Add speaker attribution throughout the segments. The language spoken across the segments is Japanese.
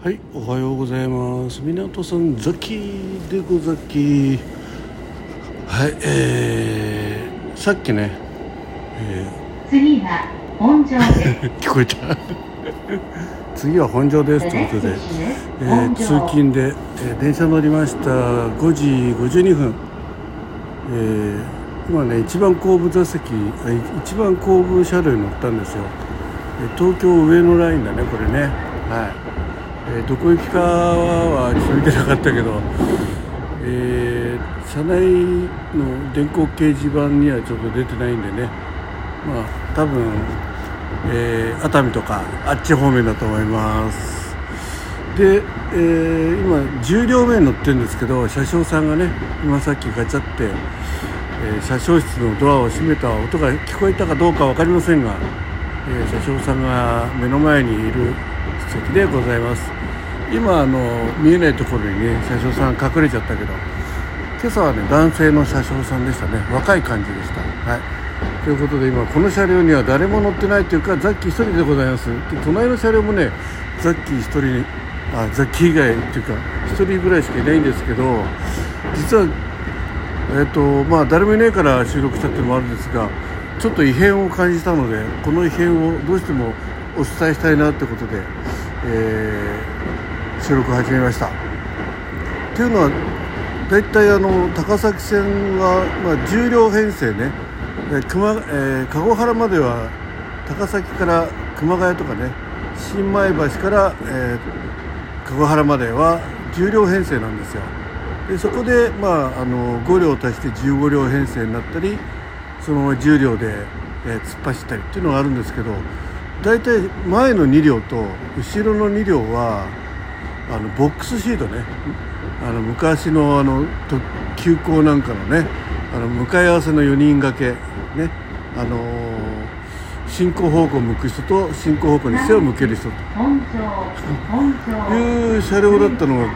Speaker 1: はい、おはようございます。港さん、ザキでござき。はい、えー、さっきね、え
Speaker 2: 次は本庄です。
Speaker 1: ー、聞こえた。次は本庄ですということで、えー、通勤で、えー電車乗りました。5時52分。えー今ね、一番後部座席、一番後部車両に乗ったんですよ。えー東京上野ラインだね、これね。はい。えーどこ行きかはちょっと見てなかったけど、えー車内の電光掲示板にはちょっと出てないんでね。まあ多分、えー熱海とかあっち方面だと思います。で、えー今10両目に乗ってるんですけど車掌さんがね今さっきガチャって、え車掌室のドアを閉めた音が聞こえたかどうか分かりませんが、え車掌さんが目の前にいる席でございます。今あの見えないところにね車掌さん隠れちゃったけど今朝はね男性の車掌さんでしたね。若い感じでした。はい。ということで今この車両には誰も乗ってないというかザッキー一人でございます。で隣の車両もねザッキー一人あザッキー以外っていうか一人ぐらいしかいないんですけど実はえっ、とまあ誰もいないから収録したっていうのもあるんですがちょっと異変を感じたのでこの異変をどうしてもお伝えしたいなってことで、えー収録を始めました。っていうのは大体あの高崎線は、まあ、10両編成ね。で熊、えー籠原までは高崎から熊谷とかね。新米橋から、えー籠原までは10両編成なんですよ。でそこで、まあ、あの5両足して15両編成になったりそのまま10両で、えー突っ走ったりっていうのがあるんですけど大体前の2両と後ろの2両はあのボックスシートねあの昔のあの特急行なんかのねあの向かい合わせの4人掛けねあのー進行方向を向く人と進行方向に背を向ける人。という車両だったのが。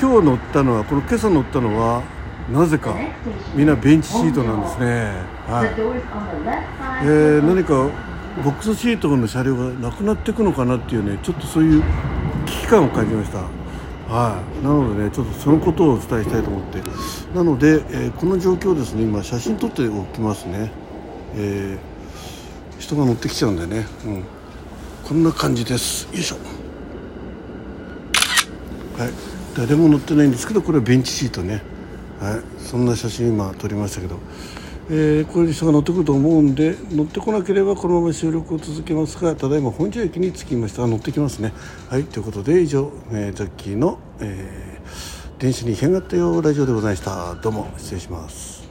Speaker 1: 今日乗ったのはこの今朝乗ったのはなぜかみんなベンチシートなんですね。はいえー何かボックスシートの車両がなくなっていくのかなっていうねちょっとそういう危機感を感じました。はい。なのでねちょっとそのことをお伝えしたいと思って。なので、えーこの状況ですね今写真撮っておきますね。えー人が乗ってきちゃうんでね、うん、こんな感じです。よいしょ。はい。誰も乗ってないんですけどこれはベンチシートね。はい。そんな写真今撮りましたけど。えーこれに人が乗ってくると思うんで乗ってこなければこのまま収録を続けますがただいま本庄駅に着きました。乗ってきますね。はいということで以上、えーザッキーの、えー電車に異変があったよラジオでございました。どうも失礼します。